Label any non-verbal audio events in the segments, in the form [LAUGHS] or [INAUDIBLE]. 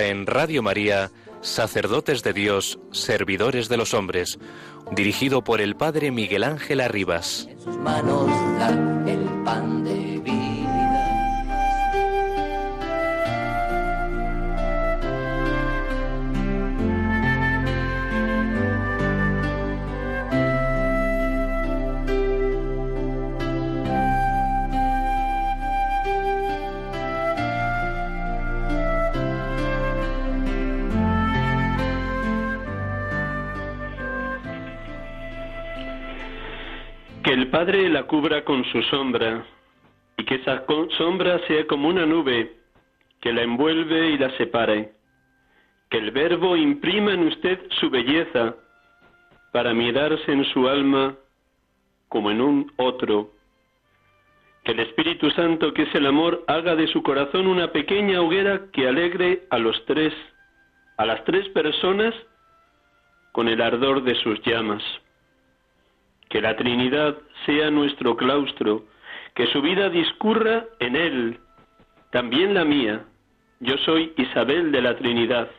En Radio María, Sacerdotes de Dios, Servidores de los Hombres, dirigido por el Padre Miguel Ángel Arribas. En sus manos el pan cubra con su sombra y que esa sombra sea como una nube que la envuelve y la separe. Que el Verbo imprima en usted su belleza para mirarse en su alma como en un otro. Que el Espíritu Santo, que es el amor, haga de su corazón una pequeña hoguera que alegre a los tres, a las tres personas con el ardor de sus llamas que la Trinidad sea nuestro claustro, que su vida discurra en Él, también la mía. Yo soy Isabel de la Trinidad,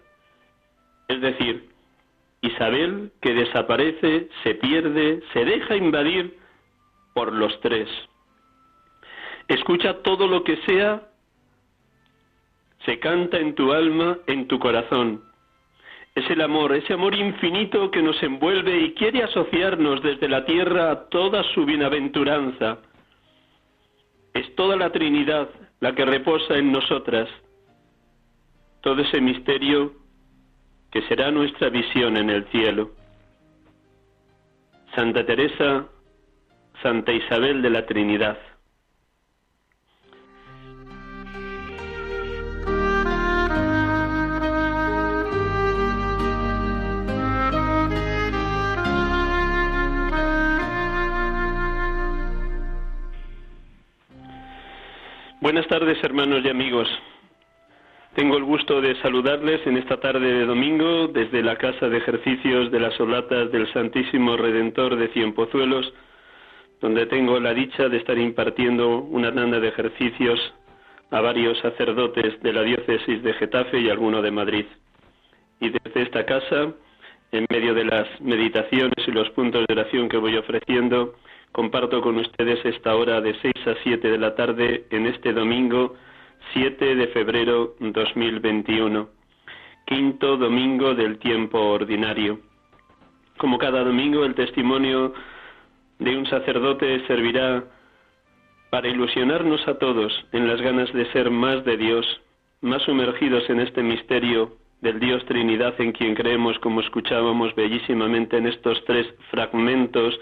es decir, Isabel que desaparece, se pierde, se deja invadir por los tres. Escucha todo lo que sea, se canta en tu alma, en tu corazón es el amor, ese amor infinito que nos envuelve y quiere asociarnos desde la tierra a toda su bienaventuranza. Es toda la Trinidad la que reposa en nosotras, todo ese misterio que será nuestra visión en el cielo. Santa Teresa, Santa Isabel de la Trinidad. Buenas tardes, hermanos y amigos. Tengo el gusto de saludarles en esta tarde de domingo desde la Casa de Ejercicios de las Solatas del Santísimo Redentor de Cienpozuelos, donde tengo la dicha de estar impartiendo una tanda de ejercicios a varios sacerdotes de la diócesis de Getafe y alguno de Madrid. Y desde esta casa, en medio de las meditaciones y los puntos de oración que voy ofreciendo, comparto con ustedes esta hora de 6 a 7 de la tarde en este domingo 7 de febrero 2021, quinto domingo del tiempo ordinario. Como cada domingo, el testimonio de un sacerdote servirá para ilusionarnos a todos en las ganas de ser más de Dios, más sumergidos en este misterio del Dios Trinidad en quien creemos, como escuchábamos bellísimamente en estos tres fragmentos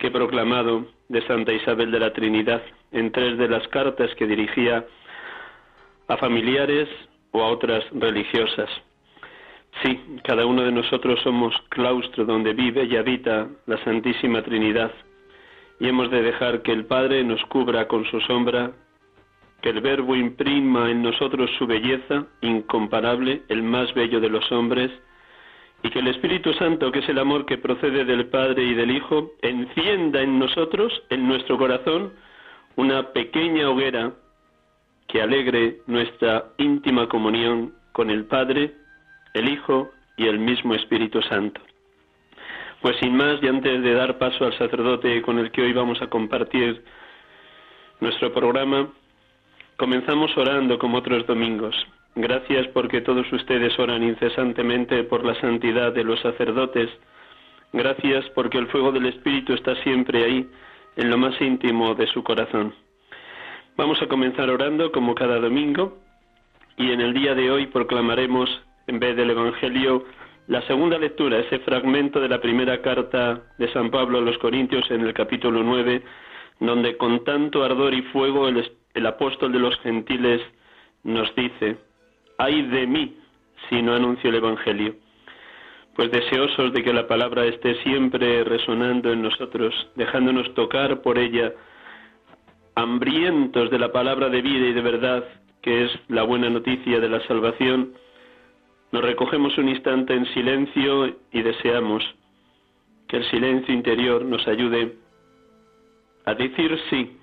que he proclamado de Santa Isabel de la Trinidad en tres de las cartas que dirigía a familiares o a otras religiosas. Sí, cada uno de nosotros somos claustro donde vive y habita la Santísima Trinidad y hemos de dejar que el Padre nos cubra con su sombra, que el Verbo imprima en nosotros su belleza incomparable, el más bello de los hombres, y que el Espíritu Santo, que es el amor que procede del Padre y del Hijo, encienda en nosotros, en nuestro corazón, una pequeña hoguera que alegre nuestra íntima comunión con el Padre, el Hijo y el mismo Espíritu Santo. Pues sin más, y antes de dar paso al sacerdote con el que hoy vamos a compartir nuestro programa, comenzamos orando como otros domingos. Gracias porque todos ustedes oran incesantemente por la santidad de los sacerdotes. Gracias porque el fuego del Espíritu está siempre ahí, en lo más íntimo de su corazón. Vamos a comenzar orando como cada domingo y en el día de hoy proclamaremos, en vez del Evangelio, la segunda lectura, ese fragmento de la primera carta de San Pablo a los Corintios en el capítulo 9, donde con tanto ardor y fuego el, el apóstol de los gentiles nos dice, ay de mí si no anuncio el Evangelio. Pues deseosos de que la palabra esté siempre resonando en nosotros, dejándonos tocar por ella, hambrientos de la palabra de vida y de verdad, que es la buena noticia de la salvación, nos recogemos un instante en silencio y deseamos que el silencio interior nos ayude a decir sí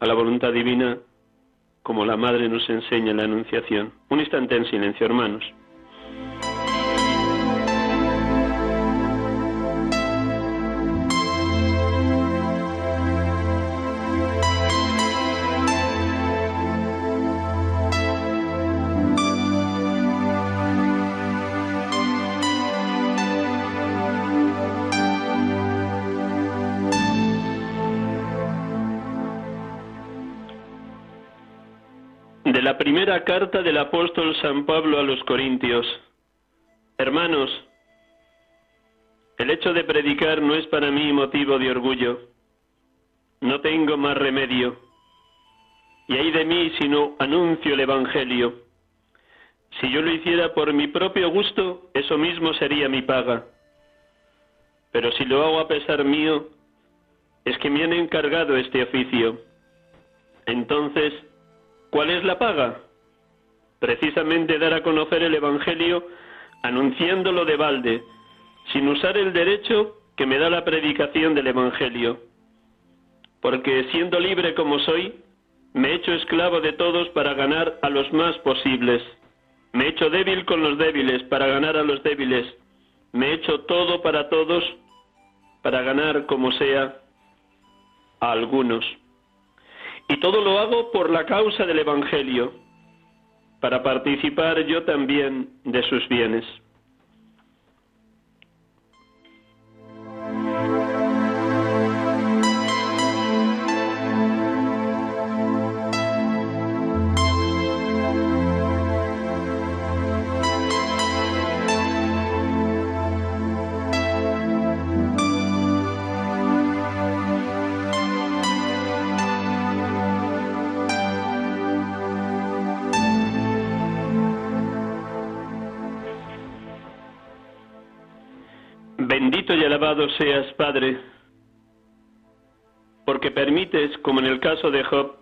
a la voluntad divina como la Madre nos enseña en la Anunciación. Un instante en silencio, hermanos. Primera carta del apóstol San Pablo a los Corintios. Hermanos, el hecho de predicar no es para mí motivo de orgullo. No tengo más remedio. Y hay de mí si no anuncio el Evangelio. Si yo lo hiciera por mi propio gusto, eso mismo sería mi paga. Pero si lo hago a pesar mío, es que me han encargado este oficio. Entonces, ¿Cuál es la paga? Precisamente dar a conocer el Evangelio anunciándolo de balde, sin usar el derecho que me da la predicación del Evangelio. Porque siendo libre como soy, me he hecho esclavo de todos para ganar a los más posibles. Me he hecho débil con los débiles para ganar a los débiles. Me he hecho todo para todos para ganar como sea a algunos. Y todo lo hago por la causa del Evangelio, para participar yo también de sus bienes. Alabado seas, Padre, porque permites, como en el caso de Job,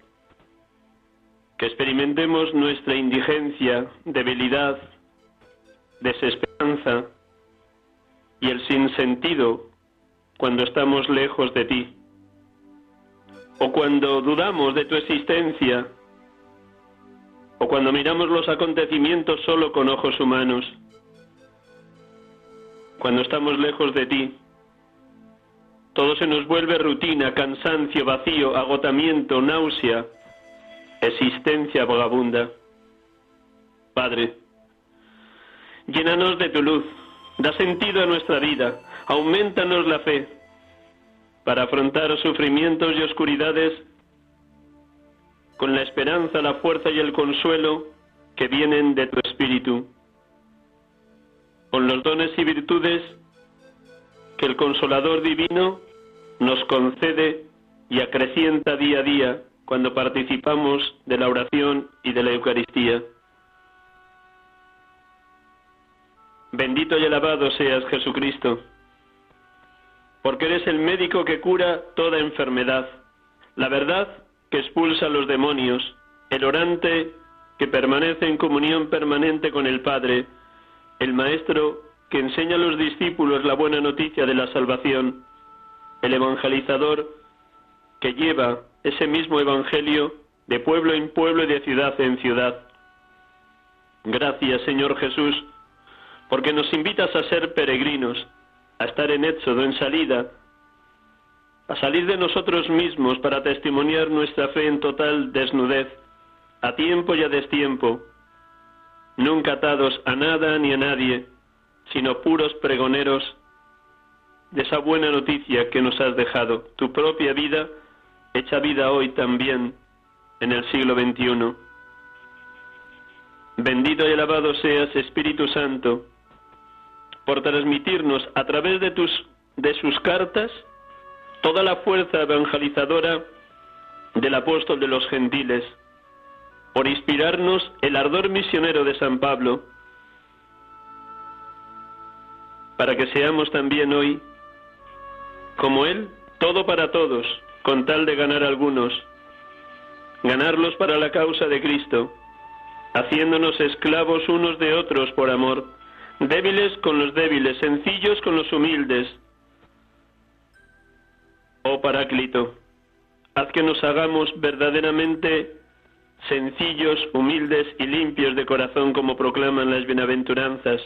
que experimentemos nuestra indigencia, debilidad, desesperanza y el sinsentido cuando estamos lejos de ti, o cuando dudamos de tu existencia, o cuando miramos los acontecimientos solo con ojos humanos cuando estamos lejos de ti. Todo se nos vuelve rutina, cansancio, vacío, agotamiento, náusea, existencia vagabunda. Padre, llénanos de tu luz, da sentido a nuestra vida, aumentanos la fe para afrontar sufrimientos y oscuridades con la esperanza, la fuerza y el consuelo que vienen de tu Espíritu con los dones y virtudes que el Consolador Divino nos concede y acrecienta día a día cuando participamos de la oración y de la Eucaristía. Bendito y alabado seas Jesucristo, porque eres el médico que cura toda enfermedad, la verdad que expulsa a los demonios, el orante que permanece en comunión permanente con el Padre, el Maestro que enseña a los discípulos la buena noticia de la salvación, el evangelizador que lleva ese mismo Evangelio de pueblo en pueblo y de ciudad en ciudad. Gracias, Señor Jesús, porque nos invitas a ser peregrinos, a estar en éxodo, en salida, a salir de nosotros mismos para testimoniar nuestra fe en total desnudez, a tiempo y a destiempo, nunca atados a nada ni a nadie, sino puros pregoneros de esa buena noticia que nos has dejado, tu propia vida, hecha vida hoy también en el siglo XXI. Bendito y alabado seas, Espíritu Santo, por transmitirnos a través de, tus, de sus cartas toda la fuerza evangelizadora del apóstol de los gentiles, por inspirarnos el ardor misionero de San Pablo, para que seamos también hoy, como Él, todo para todos, con tal de ganar algunos, ganarlos para la causa de Cristo, haciéndonos esclavos unos de otros por amor, débiles con los débiles, sencillos con los humildes. Oh Paráclito, haz que nos hagamos verdaderamente sencillos, humildes y limpios de corazón como proclaman las bienaventuranzas.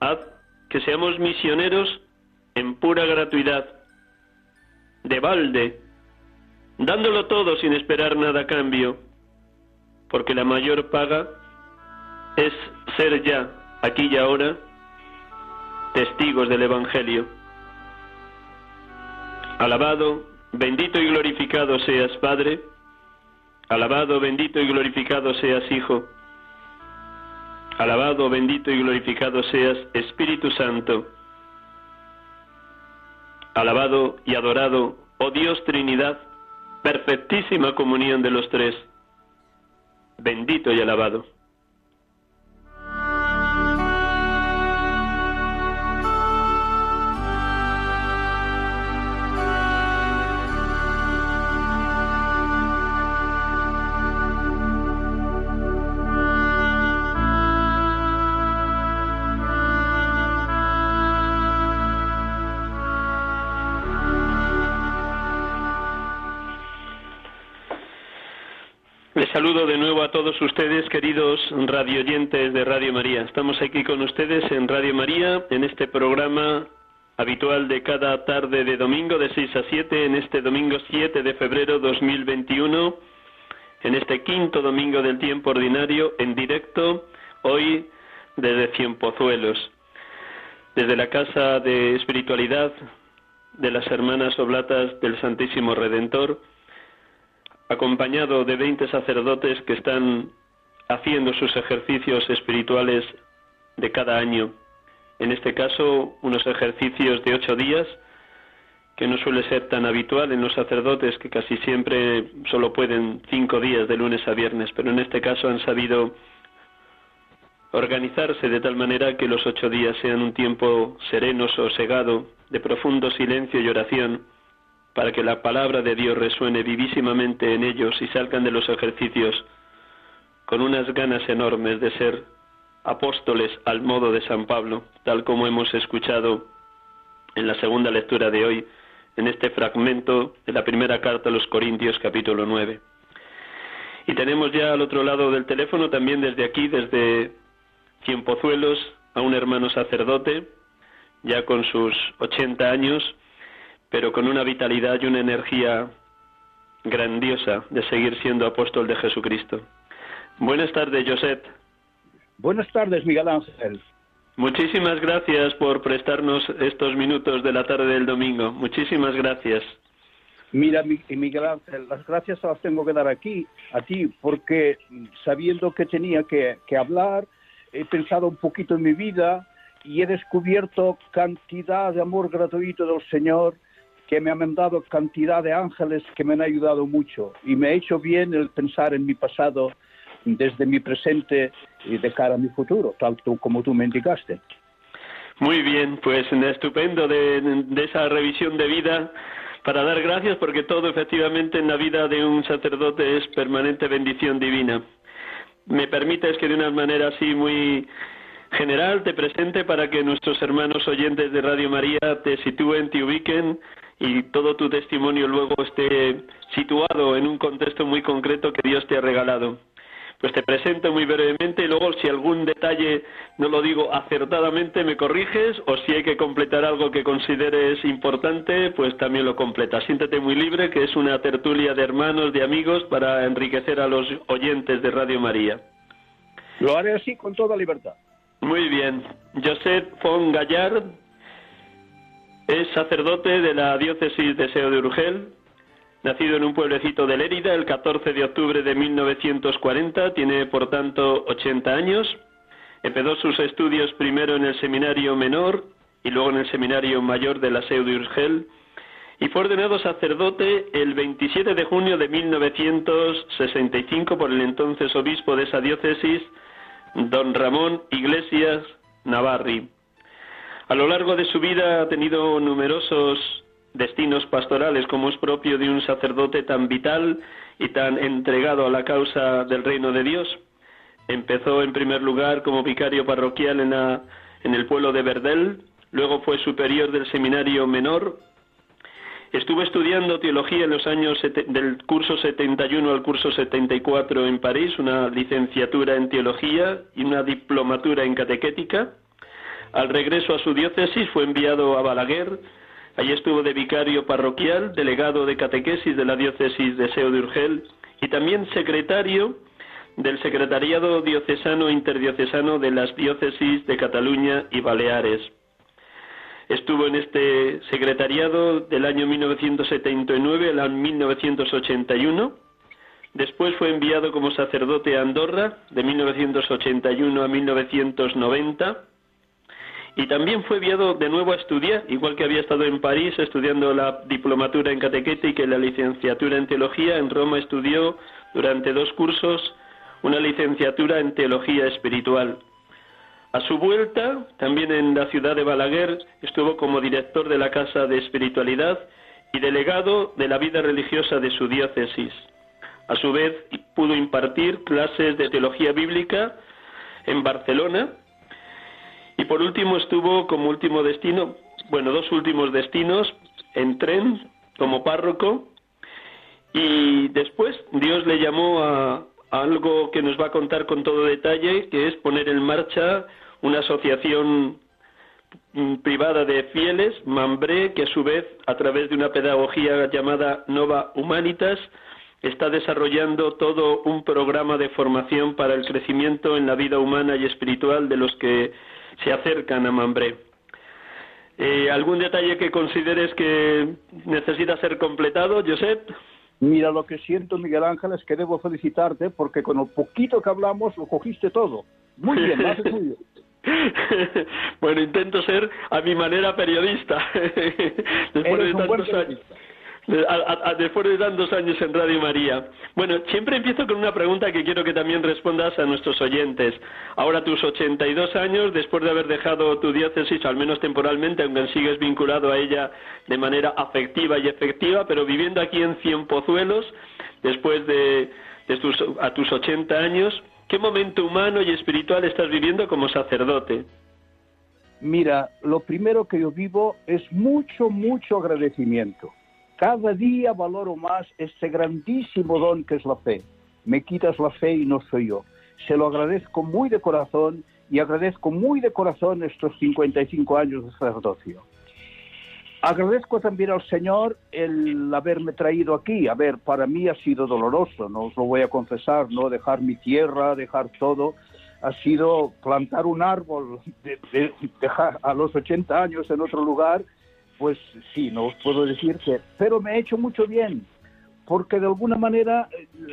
Haz que seamos misioneros en pura gratuidad, de balde, dándolo todo sin esperar nada a cambio, porque la mayor paga es ser ya, aquí y ahora, testigos del Evangelio. Alabado, bendito y glorificado seas, Padre, alabado, bendito y glorificado seas, Hijo, alabado, bendito y glorificado seas, Espíritu Santo, alabado y adorado, oh Dios Trinidad, perfectísima comunión de los tres, bendito y alabado. De nuevo a todos ustedes, queridos radioyentes de Radio María. Estamos aquí con ustedes en Radio María, en este programa habitual de cada tarde de domingo de 6 a 7, en este domingo 7 de febrero 2021, en este quinto domingo del tiempo ordinario, en directo, hoy desde Cienpozuelos, desde la Casa de Espiritualidad de las Hermanas Oblatas del Santísimo Redentor, acompañado de 20 sacerdotes que están haciendo sus ejercicios espirituales de cada año. En este caso, unos ejercicios de ocho días, que no suele ser tan habitual en los sacerdotes, que casi siempre solo pueden cinco días de lunes a viernes, pero en este caso han sabido organizarse de tal manera que los ocho días sean un tiempo sereno, sosegado, de profundo silencio y oración, para que la palabra de Dios resuene vivísimamente en ellos y salgan de los ejercicios con unas ganas enormes de ser apóstoles al modo de San Pablo, tal como hemos escuchado en la segunda lectura de hoy, en este fragmento de la primera carta a los Corintios capítulo 9. Y tenemos ya al otro lado del teléfono, también desde aquí, desde Cienpozuelos, a un hermano sacerdote, ya con sus 80 años, pero con una vitalidad y una energía grandiosa de seguir siendo apóstol de Jesucristo. Buenas tardes, Josep. Buenas tardes, Miguel Ángel. Muchísimas gracias por prestarnos estos minutos de la tarde del domingo. Muchísimas gracias. Mira, Miguel Ángel, las gracias las tengo que dar aquí, a ti, porque sabiendo que tenía que, que hablar, he pensado un poquito en mi vida y he descubierto cantidad de amor gratuito del Señor que me han dado cantidad de ángeles que me han ayudado mucho y me ha hecho bien el pensar en mi pasado desde mi presente y de cara a mi futuro, tal como tú me indicaste. Muy bien, pues estupendo de, de esa revisión de vida para dar gracias porque todo efectivamente en la vida de un sacerdote es permanente bendición divina. Me permites que de una manera así muy general te presente para que nuestros hermanos oyentes de Radio María te sitúen, te ubiquen y todo tu testimonio luego esté situado en un contexto muy concreto que Dios te ha regalado. Pues te presento muy brevemente y luego si algún detalle no lo digo acertadamente me corriges o si hay que completar algo que consideres importante pues también lo completas. Siéntete muy libre que es una tertulia de hermanos, de amigos para enriquecer a los oyentes de Radio María. Lo haré así con toda libertad. Muy bien. Joseph von Gallard es sacerdote de la diócesis de Seo de Urgel, nacido en un pueblecito de Lérida el 14 de octubre de 1940, tiene por tanto 80 años, Empezó sus estudios primero en el seminario menor y luego en el seminario mayor de la Seu de Urgel y fue ordenado sacerdote el 27 de junio de 1965 por el entonces obispo de esa diócesis, don Ramón Iglesias Navarri. A lo largo de su vida ha tenido numerosos destinos pastorales, como es propio de un sacerdote tan vital y tan entregado a la causa del reino de Dios. Empezó en primer lugar como vicario parroquial en, el pueblo de Verdel, luego fue superior del seminario menor Estuvo estudiando teología en los años del curso 71 al curso 74 en París, una licenciatura en teología y una diplomatura en catequética. Al regreso a su diócesis fue enviado a Balaguer. Allí estuvo de vicario parroquial, delegado de catequesis de la diócesis de Seo de Urgel y también secretario del Secretariado Diocesano Interdiocesano de las Diócesis de Cataluña y Baleares. Estuvo en este secretariado del año 1979 al año 1981. Después fue enviado como sacerdote a Andorra de 1981 a 1990. Y también fue enviado de nuevo a estudiar, igual que había estado en París estudiando la diplomatura en catequética y la licenciatura en teología, en Roma estudió durante dos cursos una licenciatura en teología espiritual. A su vuelta, también en la ciudad de Balaguer, estuvo como director de la Casa de Espiritualidad y delegado de la vida religiosa de su diócesis. A su vez, pudo impartir clases de teología bíblica en Barcelona y por último estuvo como último destino, bueno, dos últimos destinos, en tren como párroco. Y después Dios le llamó a, a algo que nos va a contar con todo detalle, que es poner en marcha una asociación mm, privada de fieles, Mambré, que a su vez, a través de una pedagogía llamada Nova Humanitas, está desarrollando todo un programa de formación para el crecimiento en la vida humana y espiritual de los que se acercan a Mambré. Eh, ¿Algún detalle que consideres que necesita ser completado, Josep? Mira, lo que siento, Miguel Ángel, es que debo felicitarte porque con lo poquito que hablamos lo cogiste todo. Muy bien, lo haces muy bien. [LAUGHS] bueno, intento ser a mi manera periodista. [LAUGHS] Después de tantos años. Después de tantos años en Radio María. Bueno, siempre empiezo con una pregunta que quiero que también respondas a nuestros oyentes. Ahora tus 82 años, después de haber dejado tu diócesis, al menos temporalmente, aunque sigues vinculado a ella de manera afectiva y efectiva, pero viviendo aquí en Cienpozuelos, después de, de tus, a tus 80 años, ¿Qué momento humano y espiritual estás viviendo como sacerdote? Mira, lo primero que yo vivo es mucho, mucho agradecimiento. Cada día valoro más este grandísimo don que es la fe. Me quitas la fe y no soy yo. Se lo agradezco muy de corazón y agradezco muy de corazón estos 55 años de sacerdocio. Agradezco también al Señor el haberme traído aquí. A ver, para mí ha sido doloroso, no os lo voy a confesar, no dejar mi tierra, dejar todo. Ha sido plantar un árbol, a los 80 años en otro lugar, pues sí, no os puedo decir que, pero me ha hecho mucho bien, porque de alguna manera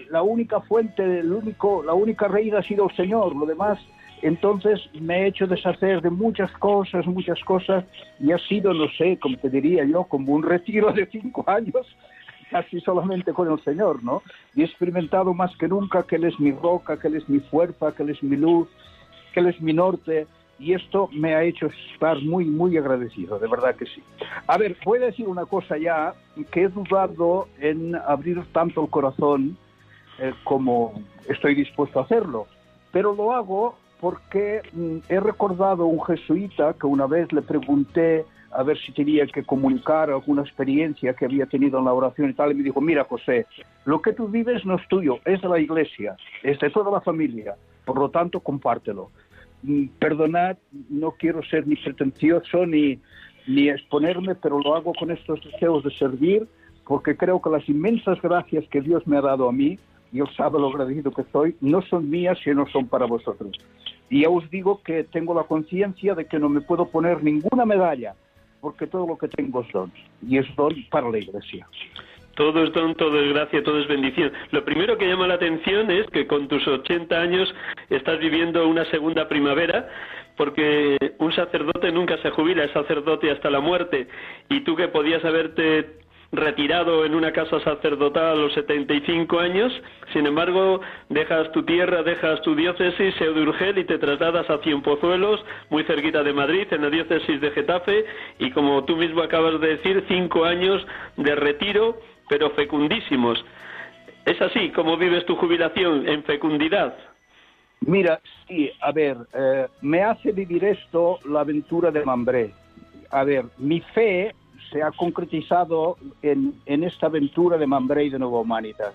la única fuente, el único, la única reina ha sido el Señor, lo demás entonces me he hecho deshacer de muchas cosas, muchas cosas, y ha sido, no sé, como te diría yo, como un retiro de cinco años, [LAUGHS] casi solamente con el Señor, ¿no? Y he experimentado más que nunca que Él es mi roca, que Él es mi fuerza, que Él es mi luz, que Él es mi norte, y esto me ha hecho estar muy, muy agradecido, de verdad que sí. A ver, voy a decir una cosa ya, que he dudado en abrir tanto el corazón eh, como estoy dispuesto a hacerlo, pero lo hago porque mm, he recordado un jesuita que una vez le pregunté a ver si tenía que comunicar alguna experiencia que había tenido en la oración y tal, y me dijo, mira José, lo que tú vives no es tuyo, es de la iglesia, es de toda la familia, por lo tanto compártelo. Mm, perdonad, no quiero ser ni pretencioso ni, ni exponerme, pero lo hago con estos deseos de servir, porque creo que las inmensas gracias que Dios me ha dado a mí, Él sabe lo agradecido que soy, no son mías, sino son para vosotros. Y ya os digo que tengo la conciencia de que no me puedo poner ninguna medalla, porque todo lo que tengo es don, y es don para la Iglesia. Todo es don, todo es gracia, todo es bendición. Lo primero que llama la atención es que con tus 80 años estás viviendo una segunda primavera, porque un sacerdote nunca se jubila, es sacerdote hasta la muerte. Y tú que podías haberte retirado en una casa sacerdotal a los 75 años, sin embargo, dejas tu tierra, dejas tu diócesis, Seu de Urgel, y te trasladas a Cienpozuelos, muy cerquita de Madrid, en la diócesis de Getafe, y como tú mismo acabas de decir, cinco años de retiro, pero fecundísimos. ¿Es así como vives tu jubilación, en fecundidad? Mira, sí, a ver, eh, me hace vivir esto la aventura de Mambré. A ver, mi fe se ha concretizado en, esta aventura de Mambré y de Nuevo Humanitas.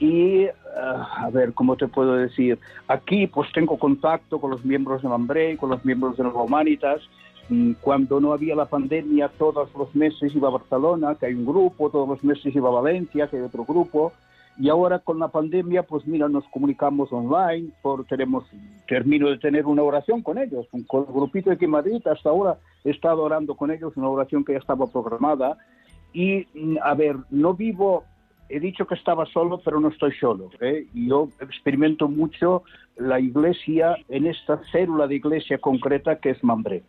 Y, ah, a ver, ¿cómo te puedo decir? Aquí pues tengo contacto con los miembros de Mambré, con los miembros de Nuevo Humanitas. Mm, cuando no había la pandemia, todos los meses iba a Barcelona, que hay un grupo, todos los meses iba a Valencia, que hay otro grupo. Y ahora con la pandemia, pues mira, nos comunicamos online, por, tenemos, termino de tener una oración con ellos, con el grupito de aquí en Madrid, hasta ahora he estado orando con ellos, una oración que ya estaba programada. Y, mm, a ver, no vivo, he dicho que estaba solo, pero no estoy solo. ¿eh? Yo experimento mucho la iglesia en esta célula de iglesia concreta que es Mambré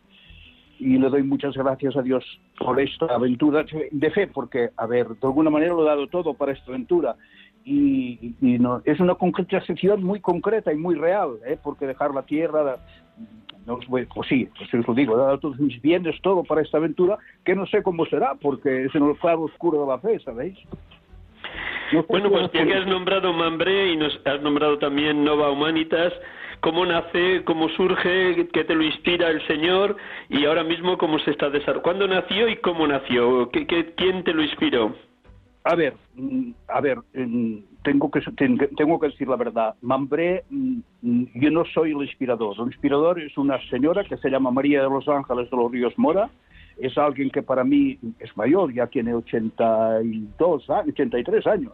y le doy muchas gracias a Dios por esta aventura de fe, porque, a ver, de alguna manera lo he dado todo para esta aventura y, no, es una concretización muy concreta y muy real, ¿eh? porque dejar la tierra, no, pues sí, pues os lo digo, he dado todos mis bienes, todo para esta aventura, que no sé cómo será, porque es en el claro oscuro de la fe, ¿sabéis? bueno, pues ya que has nombrado Mambré y nos has nombrado también Nova Humanitas, ¿cómo nace, cómo surge, qué te lo inspira el Señor y ahora mismo cómo se está desarrollando? ¿Cuándo nació y cómo nació? ¿Qué, quién te lo inspiró? A ver, mm, a ver, mm, tengo que, tengo que decir la verdad. Mambré, mm, yo no soy el inspirador. El inspirador es una señora que se llama María de los Ángeles de los Ríos Mora. Es alguien que para mí es mayor, ya tiene 82, 83 años.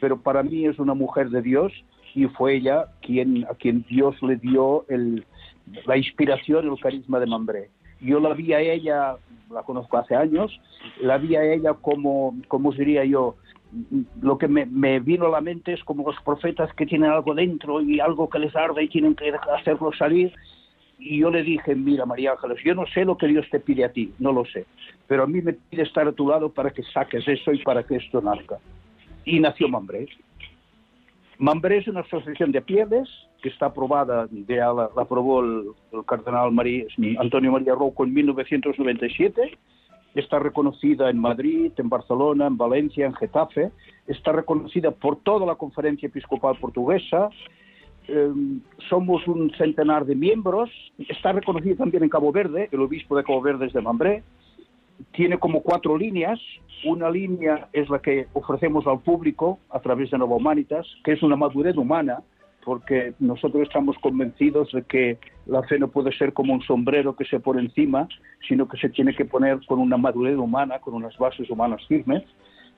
Pero para mí es una mujer de Dios y fue ella quien, a quien Dios le dio el, la inspiración, el carisma de Mambré. Yo la vi a ella la conozco hace años, la vi a ella como, como diría yo, lo que me, me, vino a la mente es como los profetas que tienen algo dentro y algo que les arde y tienen que hacerlo salir. Y yo le dije, mira María Ángeles, yo no sé lo que Dios te pide a ti, no lo sé, pero a mí me pide estar a tu lado para que saques eso y para que esto nazca. Y nació Mambré. Mambré es una asociación de pieles que está aprobada, ya la, aprobó el, cardenal Antonio María Rocco en 1997, está reconocida en Madrid, en Barcelona, en Valencia, en Getafe, está reconocida por toda la Conferencia Episcopal Portuguesa, em, somos un centenar de miembros, está reconocida también en Cabo Verde, el obispo de Cabo Verde es de Mambré, tiene como cuatro líneas. Una línea es la que ofrecemos al público a través de Nova Humanitas, que es una madurez humana, porque nosotros estamos convencidos de que la fe no puede ser como un sombrero que se pone encima, sino que se tiene que poner con una madurez humana, con unas bases humanas firmes.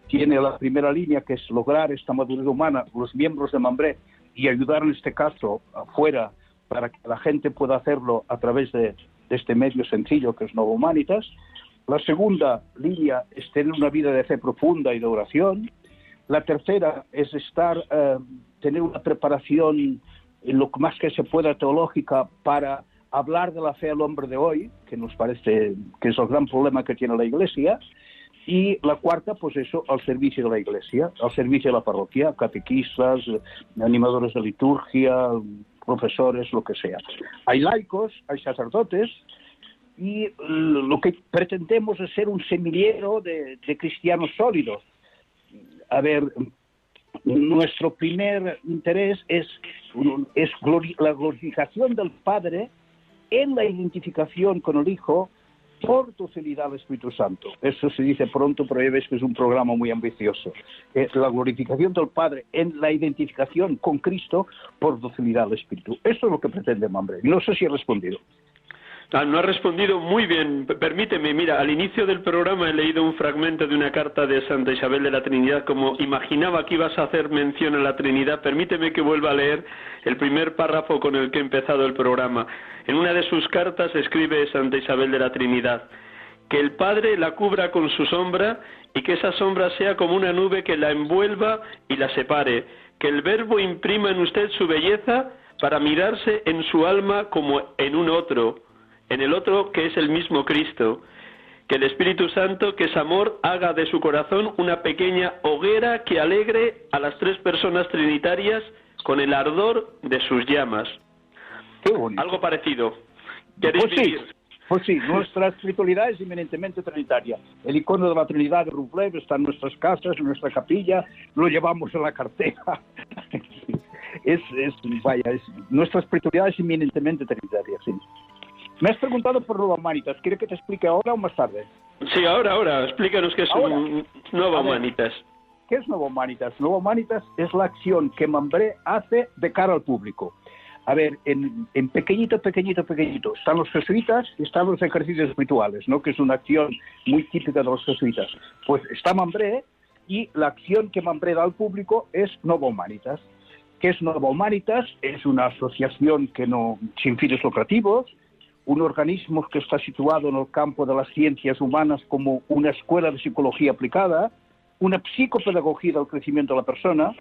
Tiene la primera línea que es lograr esta madurez humana, los miembros de Mambré, y ayudar en este caso afuera para que la gente pueda hacerlo a través de, este medio sencillo que es Nova Humanitas. La segunda línea es tener una vida de fe profunda y de oración. La tercera es estar eh, tener una preparación lo más que se pueda teológica para hablar de la fe al hombre de hoy, que nos parece que es el gran problema que tiene la Iglesia, y la cuarta, pues eso, al servicio de la Iglesia, al servicio de la parroquia, catequistas, animadores de liturgia, profesores, lo que sea. Hay laicos, hay sacerdotes, y lo que pretendemos es ser un semillero de, de cristianos sólidos. A ver, nuestro primer interés es, es la glorificación del Padre en la identificación con el Hijo por docilidad al Espíritu Santo. Eso se dice pronto, pero ya ves que es un programa muy ambicioso. Es la glorificación del Padre en la identificación con Cristo por docilidad al Espíritu. Eso es lo que pretende Mambre. No sé si he respondido. Ah, no ha respondido muy bien. Permíteme, mira, al inicio del programa he leído un fragmento de una carta de Santa Isabel de la Trinidad, como imaginaba que ibas a hacer mención a la Trinidad. Permíteme que vuelva a leer el primer párrafo con el que he empezado el programa. En una de sus cartas escribe Santa Isabel de la Trinidad, que el Padre la cubra con su sombra y que esa sombra sea como una nube que la envuelva y la separe, que el Verbo imprima en usted su belleza para mirarse en su alma como en un otro, en el otro que es el mismo Cristo, que el Espíritu Santo, que es amor, haga de su corazón una pequeña hoguera que alegre a las tres personas trinitarias con el ardor de sus llamas. Algo parecido. ¿Queréis pues sí, pues sí, nuestra espiritualidad es eminentemente trinitaria. El icono de la Trinidad de Rublev está en nuestras casas, en nuestra capilla, lo llevamos en la cartera. [LAUGHS] es, es, vaya, es, nuestra espiritualidad es eminentemente trinitaria, sí. Me has preguntado por Nueva Humanitas. ¿Quiere que te explique ahora o más tarde? Sí, ahora, ahora. Explícanos qué es un Nueva Humanitas. ¿Qué es Nueva Humanitas? Nueva Humanitas es la acción que Mambré hace de cara al público. A ver, en, en, pequeñito, pequeñito, pequeñito, están los jesuitas y están los ejercicios espirituales, ¿no? Que es una acción muy típica de los jesuitas. Pues está Mambré y la acción que Mambré da al público es Nueva Humanitas. ¿Qué es Nueva Humanitas? Es una asociación que no, sin fines lucrativos, un organismo que está situado en el campo de las ciencias humanas como una escuela de psicología aplicada, una psicopedagogía del crecimiento de la persona.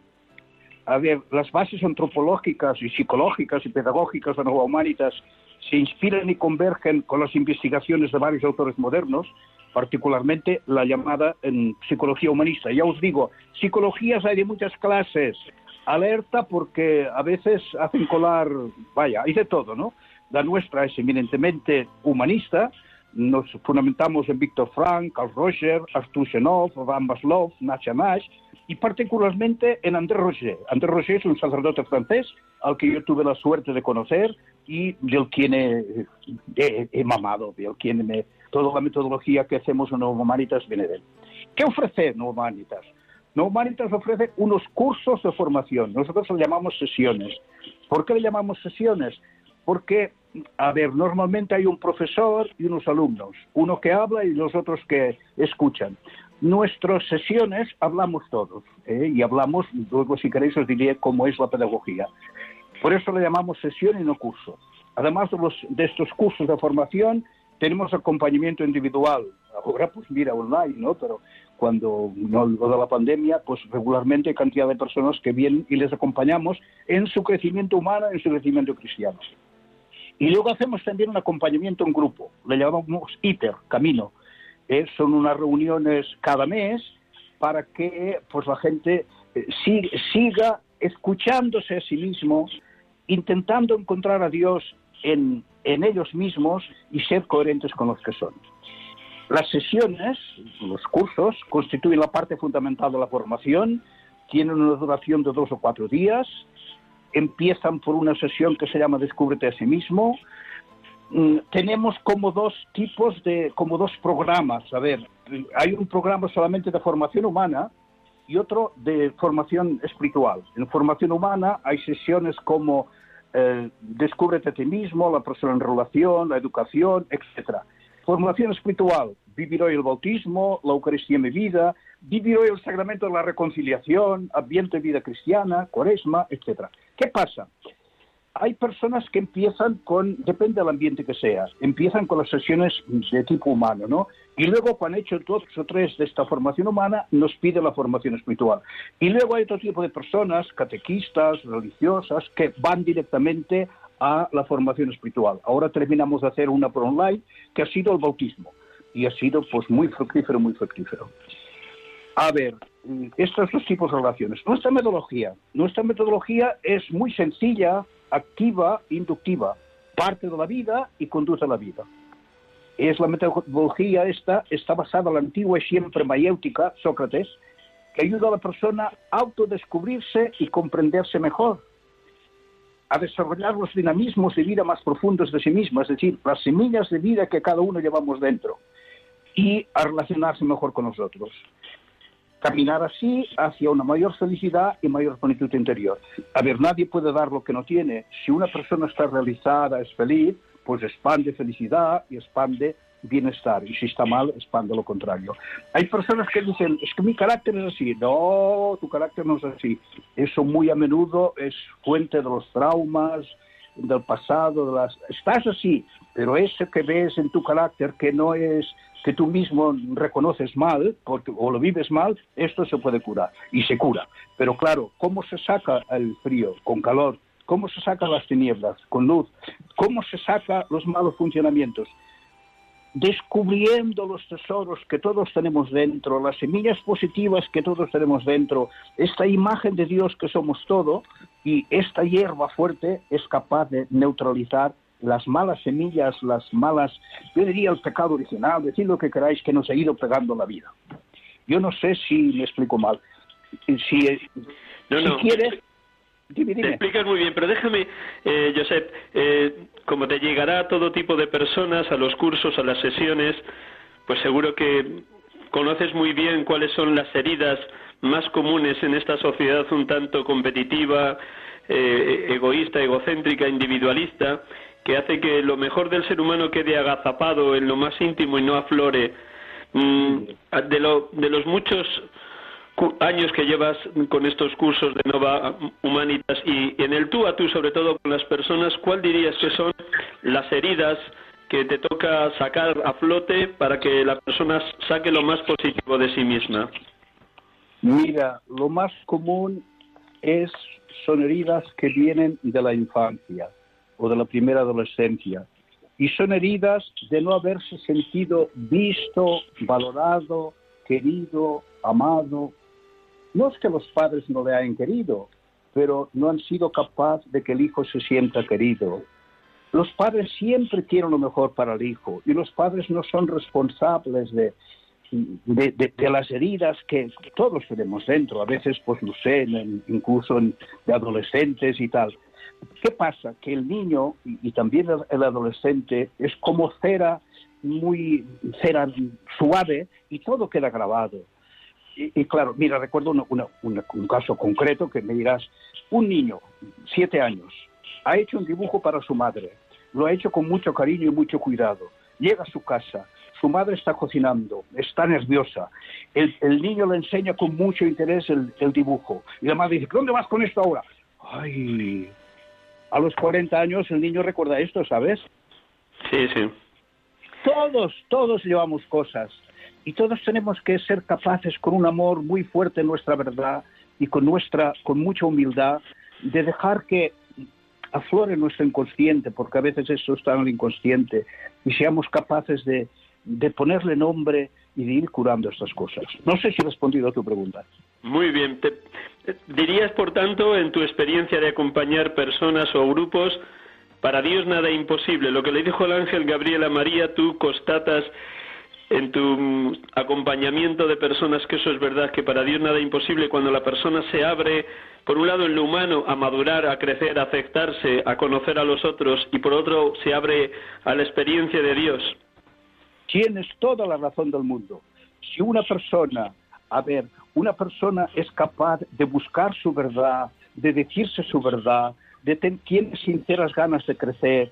Las bases antropológicas y psicológicas y pedagógicas de Nueva Humanitas se inspiran y convergen con las investigaciones de varios autores modernos, particularmente la llamada en psicología humanista. Ya os digo, psicologías hay de muchas clases. Alerta porque a veces hacen colar, vaya, hay de todo, ¿no? La nuestra es eminentemente humanista. Nos fundamentamos en Víctor Frank, Carl Roger, Arthur Chenov, Van Baslov, Nacha Nash y particularmente en André Roger. André Roger es un sacerdote francés al que yo tuve la suerte de conocer y del quien he, mamado, del quien me, toda la metodología que hacemos en Humanitas viene de él. ¿Qué ofrece Humanitas? Humanitas ofrece unos cursos de formación. Nosotros lo llamamos sesiones. ¿Por qué le llamamos sesiones? Porque a ver, normalmente hay un profesor y unos alumnos, uno que habla y los otros que escuchan. Nuestras sesiones hablamos todos ¿eh? y hablamos, luego si queréis os diré cómo es la pedagogía. Por eso le llamamos sesión y no curso. Además de, estos cursos de formación, tenemos acompañamiento individual. Ahora, pues mira, online, ¿no? Pero cuando no lo de la pandemia, pues regularmente hay cantidad de personas que vienen y les acompañamos en su crecimiento humano, en su crecimiento cristiano. Y luego hacemos también un acompañamiento en grupo, le llamamos ITER, Camino. Eh, son unas reuniones cada mes para que pues, la gente eh, siga escuchándose a sí mismo, intentando encontrar a Dios en, en ellos mismos y ser coherentes con los que son. Las sesiones, los cursos, constituyen la parte fundamental de la formación, tienen una duración de dos o cuatro días, empiezan por una sesión que se llama Descúbrete a sí mismo. Mm, tenemos como dos tipos de, como dos programas. A ver, hay un programa solamente de formación humana y otro de formación espiritual. En formación humana hay sesiones como eh, Descúbrete a ti mismo, la persona en relación, la educación, etc. Formación espiritual, vivir hoy el bautismo, la Eucaristía en mi vida, vivir hoy el sacramento de la reconciliación, ambiente de vida cristiana, cuaresma, etc. ¿Qué pasa? Hay personas que empiezan con, depende del ambiente que sea, empiezan con las sesiones de tipo humano, ¿no? Y luego, cuando han hecho dos o tres de esta formación humana, nos pide la formación espiritual. Y luego hay otro tipo de personas, catequistas, religiosas, que van directamente a la formación espiritual. Ahora terminamos de hacer una por online, que ha sido el bautismo. Y ha sido, pues, muy fructífero, muy fructífero. A ver, estos dos tipos de relaciones. Nuestra metodología, nuestra metodología es muy sencilla, activa, inductiva, parte de la vida y conduce a la vida. Es la metodología esta, está basada en la antigua y siempre mayéutica, Sócrates, que ayuda a la persona a autodescubrirse y comprenderse mejor, a desarrollar los dinamismos de vida más profundos de sí mismo, es decir, las semillas de vida que cada uno llevamos dentro, y a relacionarse mejor con nosotros caminar así hacia una mayor felicidad y mayor plenitud interior. A ver, nadie puede dar lo que no tiene. Si una persona está realizada, es feliz, pues expande felicidad y expande bienestar. Y si está mal, expande lo contrario. Hay personas que dicen, es que mi carácter es así. No, tu carácter no es así. Eso muy a menudo es fuente de los traumas, del pasado, de las... Estás así, pero eso que ves en tu carácter que no es que tú mismo reconoces mal o lo vives mal, esto se puede curar y se cura. Pero claro, ¿cómo se saca el frío? Con calor. ¿Cómo se saca las tinieblas? Con luz. ¿Cómo se saca los malos funcionamientos? descubriendo los tesoros que todos tenemos dentro, las semillas positivas que todos tenemos dentro, esta imagen de Dios que somos todo y esta hierba fuerte es capaz de neutralizar las malas semillas, las malas, yo diría el pecado original, decir lo que queráis que nos ha ido pegando la vida. Yo no sé si me explico mal. Si, no, si quieres, Dime, Te explicas muy bien, pero déjame, eh, Josep, eh, como te llegará todo tipo de personas a los cursos, a las sesiones, pues seguro que conoces muy bien cuáles son las heridas más comunes en esta sociedad un tanto competitiva, eh, egoísta, egocéntrica, individualista, que hace que lo mejor del ser humano quede agazapado en lo más íntimo y no aflore. Mm, de, lo, de los muchos años que llevas con estos cursos de Nova Humanitas y en el tú a tú, sobre todo con las personas, ¿cuál dirías que son las heridas que te toca sacar a flote para que la persona saque lo más positivo de sí misma? Mira, lo más común es son heridas que vienen de la infancia de la primera adolescencia y son heridas de no haberse sentido visto, valorado, querido, amado, no es que los padres no le hayan querido, pero no han sido capaces de que el hijo se sienta querido. Los padres siempre quieren lo mejor para el hijo y los padres no son responsables de, de, las heridas que todos tenemos dentro, a veces pues lo sé, incluso de adolescentes y tal. ¿Qué pasa? Que el niño y, también el, adolescente es como cera muy cera suave y todo queda grabado y, claro, mira, recuerdo un caso concreto que me dirás, un niño, siete años, ha hecho un dibujo para su madre, lo ha hecho con mucho cariño y mucho cuidado, llega a su casa, su madre está cocinando, está nerviosa, el, niño le enseña con mucho interés el, dibujo, y la madre dice, ¿dónde vas con esto ahora? Ay, a los 40 años el niño recuerda esto, ¿sabes? Sí, sí. Todos, todos llevamos cosas y todos tenemos que ser capaces con un amor muy fuerte en nuestra verdad y con nuestra con mucha humildad de dejar que aflore nuestro inconsciente porque a veces eso está en el inconsciente y seamos capaces de, de ponerle nombre y de ir curando estas cosas. No sé si he respondido a tu pregunta. Muy bien. Dirías, por tanto, en tu experiencia de acompañar personas o grupos, para Dios nada imposible. Lo que le dijo el ángel Gabriel a María, tú constatas en tu acompañamiento de personas que eso es verdad, que para Dios nada imposible cuando la persona se abre, por un lado en lo humano, a madurar, a crecer, a aceptarse, a conocer a los otros, y por otro se abre a la experiencia de Dios. Tienes toda la razón del mundo. Si una persona, a ver, una persona es capaz de buscar su verdad, de decirse su verdad, de tener tiene sinceras ganas de crecer,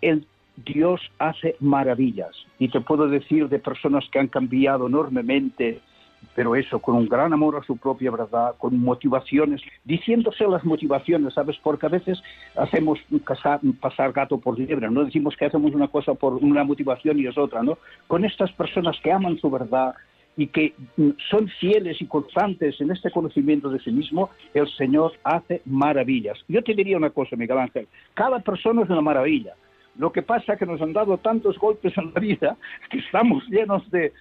el Dios hace maravillas y te puedo decir de personas que han cambiado enormemente, pero eso, con un gran amor a su propia verdad, con motivaciones, diciéndose las motivaciones, ¿sabes? Porque a veces hacemos pasar gato por liebre, no decimos que hacemos una cosa por una motivación y es otra, ¿no? Con estas personas que aman su verdad y que son fieles y constantes en este conocimiento de sí mismo, el Señor hace maravillas. Yo te diría una cosa, Miguel Ángel, cada persona es una maravilla lo que pasa es que nos han dado tantos golpes en la vida [LAUGHS] que estamos llenos de,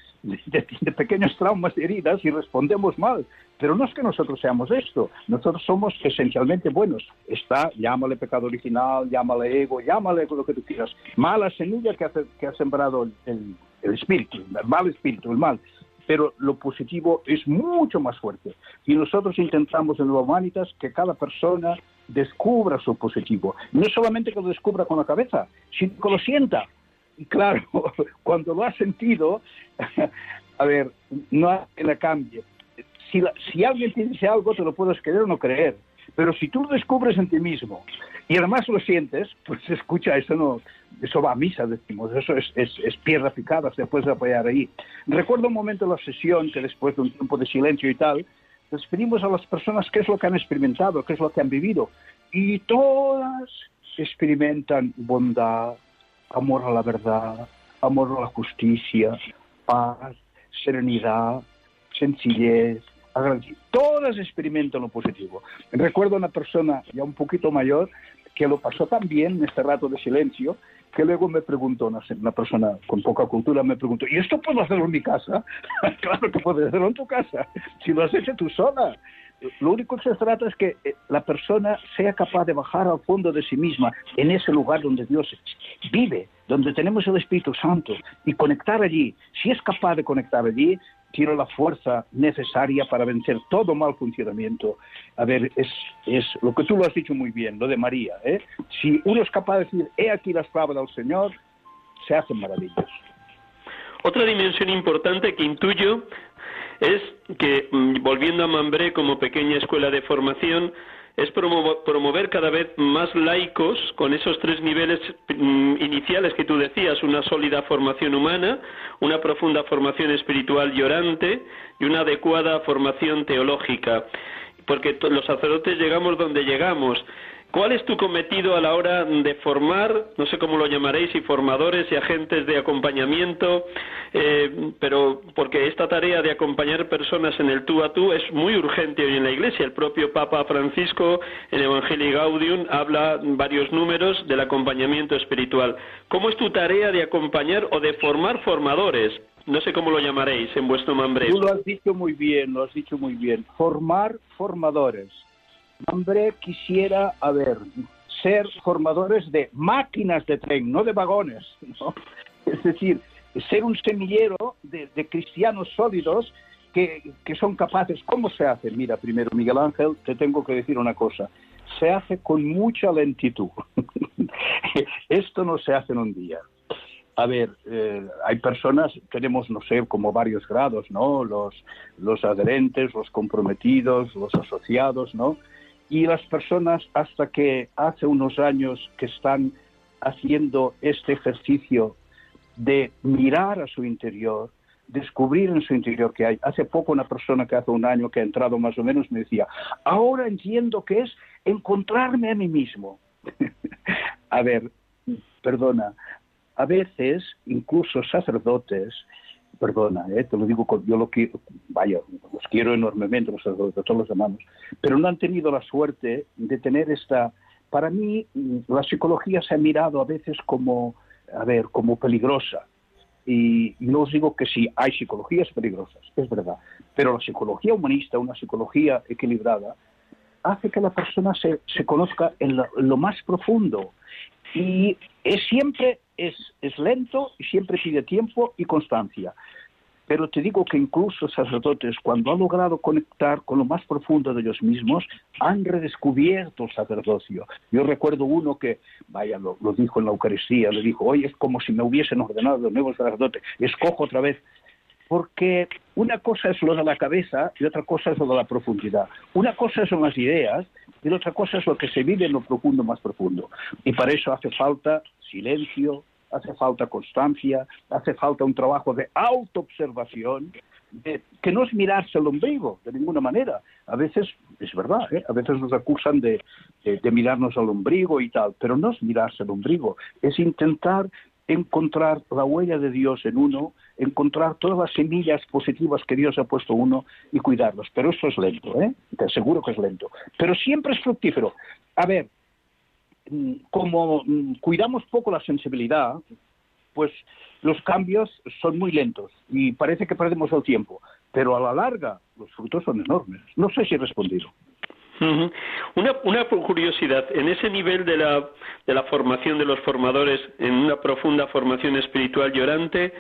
pequeños traumas y heridas y respondemos mal. Pero no es que nosotros seamos esto, nosotros somos esencialmente buenos. Está, llámale pecado original, llámale ego, llámale lo que tú quieras. Mala semilla que que ha sembrado el, el espíritu, el mal espíritu, el mal pero lo positivo es mucho más fuerte. Y nosotros intentamos en los Humanitas que cada persona descubra su positivo. No solamente que lo descubra con la cabeza, sino que lo sienta. Y claro, [LAUGHS] cuando lo ha sentido, [LAUGHS] a ver, no hay que la cambie. Si, si alguien te dice algo, te lo puedes creer o no creer. Pero si tú lo descubres en ti mismo y además lo sientes, pues [LAUGHS] escucha, eso no, eso va a misa, decimos, eso es, es, es piedra picada, se puede apoyar ahí. Recuerdo un momento en la sesión que después de un tiempo de silencio y tal, despedimos a las personas qué es lo que han experimentado, qué es lo que han vivido, y todas experimentan bondad, amor a la verdad, amor a la justicia, paz, serenidad, sencillez, agradecimiento. Todas experimentan lo positivo. Recuerdo una persona ya un poquito mayor que lo pasó tan bien en este rato de silencio que luego me preguntó, una, una persona con poca cultura me preguntó, ¿y esto puedo hacerlo en mi casa? [LAUGHS] claro que puedes hacerlo en tu casa, si lo has hecho tú sola. Lo único que se trata es que eh, la persona sea capaz de bajar al fondo de sí misma, en ese lugar donde Dios vive, donde tenemos el Espíritu Santo, y conectar allí. Si es capaz de conectar allí, tiene la fuerza necesaria para vencer todo mal funcionamiento. A ver, es, es lo que tú lo has dicho muy bien, lo de María. ¿eh? Si uno es capaz de decir, he aquí las palabras del Señor, se hacen maravillas. Otra dimensión importante que intuyo es que, mm, volviendo a Mambré como pequeña escuela de formación, es promover cada vez más laicos con esos tres niveles mm, iniciales que tú decías, una sólida formación humana, una profunda formación espiritual llorante y una adecuada formación teológica. Porque los sacerdotes llegamos donde llegamos ¿Cuál es tu cometido a la hora de formar, no sé cómo lo llamaréis, y formadores y agentes de acompañamiento, eh, pero porque esta tarea de acompañar personas en el tú a tú es muy urgente hoy en la Iglesia. El propio Papa Francisco en Evangelii Gaudium habla varios números del acompañamiento espiritual. ¿Cómo es tu tarea de acompañar o de formar formadores? No sé cómo lo llamaréis en vuestro nombre. Tú lo has dicho muy bien, lo has dicho muy bien. Formar formadores Hombre, quisiera, a ver, ser formadores de máquinas de tren, no de vagones. Es decir, ser un semillero de, cristianos sólidos que, que, son capaces. ¿Cómo se hace? Mira, primero, Miguel Ángel, te tengo que decir una cosa. Se hace con mucha lentitud. [LAUGHS] Esto no se hace en un día. A ver, eh, hay personas, tenemos, no sé, como varios grados, ¿no? Los, los adherentes, los comprometidos, los asociados, ¿no? Y las personas hasta que hace unos años que están haciendo este ejercicio de mirar a su interior, descubrir en su interior que hay. Hace poco una persona que hace un año que ha entrado más o menos me decía, ahora entiendo que es encontrarme a mí mismo. [LAUGHS] a ver, perdona, a veces incluso sacerdotes perdona, eh, te lo digo, yo lo quiero, vaya, los quiero enormemente, los todos los hermanos, pero no han tenido la suerte de tener esta, para mí la psicología se ha mirado a veces como, a ver, como peligrosa. Y, no os digo que sí, hay psicologías peligrosas, es verdad, pero la psicología humanista, una psicología equilibrada, hace que la persona se, se conozca en lo, más profundo y es siempre es, es lento y siempre pide tiempo y constancia. Pero te digo que incluso sacerdotes, cuando han logrado conectar con lo más profundo de ellos mismos, han redescubierto el sacerdocio. Yo recuerdo uno que, vaya, lo, dijo en la Eucaristía, le dijo, oye, es como si me hubiesen ordenado de nuevo sacerdote, escojo otra vez. Porque una cosa es lo de la cabeza y otra cosa es lo de la profundidad. Una cosa son las ideas y otra cosa es lo que se vive en lo profundo más profundo. Y para eso hace falta silencio, hace falta constancia, hace falta un trabajo de autoobservación, que no es mirarse el ombligo de ninguna manera. A veces, es verdad, ¿eh? a veces nos acusan de, de, mirarnos al ombligo y tal, pero no es mirarse el ombligo, es intentar encontrar la huella de Dios en uno, encontrar todas las semillas positivas que Dios ha puesto en uno y cuidarlas. Pero eso es lento, ¿eh? te aseguro que es lento. Pero siempre es fructífero. A ver, como mm, cuidamos poco la sensibilidad, pues los cambios son muy lentos y parece que perdemos el tiempo, pero a la larga los frutos son enormes. No sé si he respondido. Una, una curiosidad, en ese nivel de la, de la formación de los formadores, en una profunda formación espiritual llorante,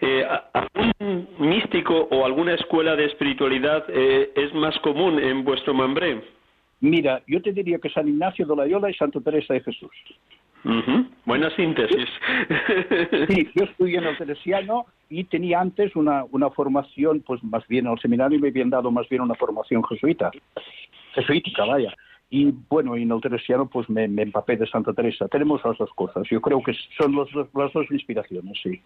eh, ¿algún místico o alguna escuela de espiritualidad eh, es más común en vuestro mambré? Mira, yo te diría que San Ignacio de Loyola y Santa Teresa de Jesús. Buena síntesis. Sí, yo estudié en el Teresiano y tenía antes una, una formación, pues más bien en el seminario me habían dado más bien una formación jesuita, jesuítica, vaya. Y bueno, y en el Teresiano pues me, empapé de Santa Teresa. Tenemos las dos cosas. Yo creo que son los, las dos inspiraciones, sí.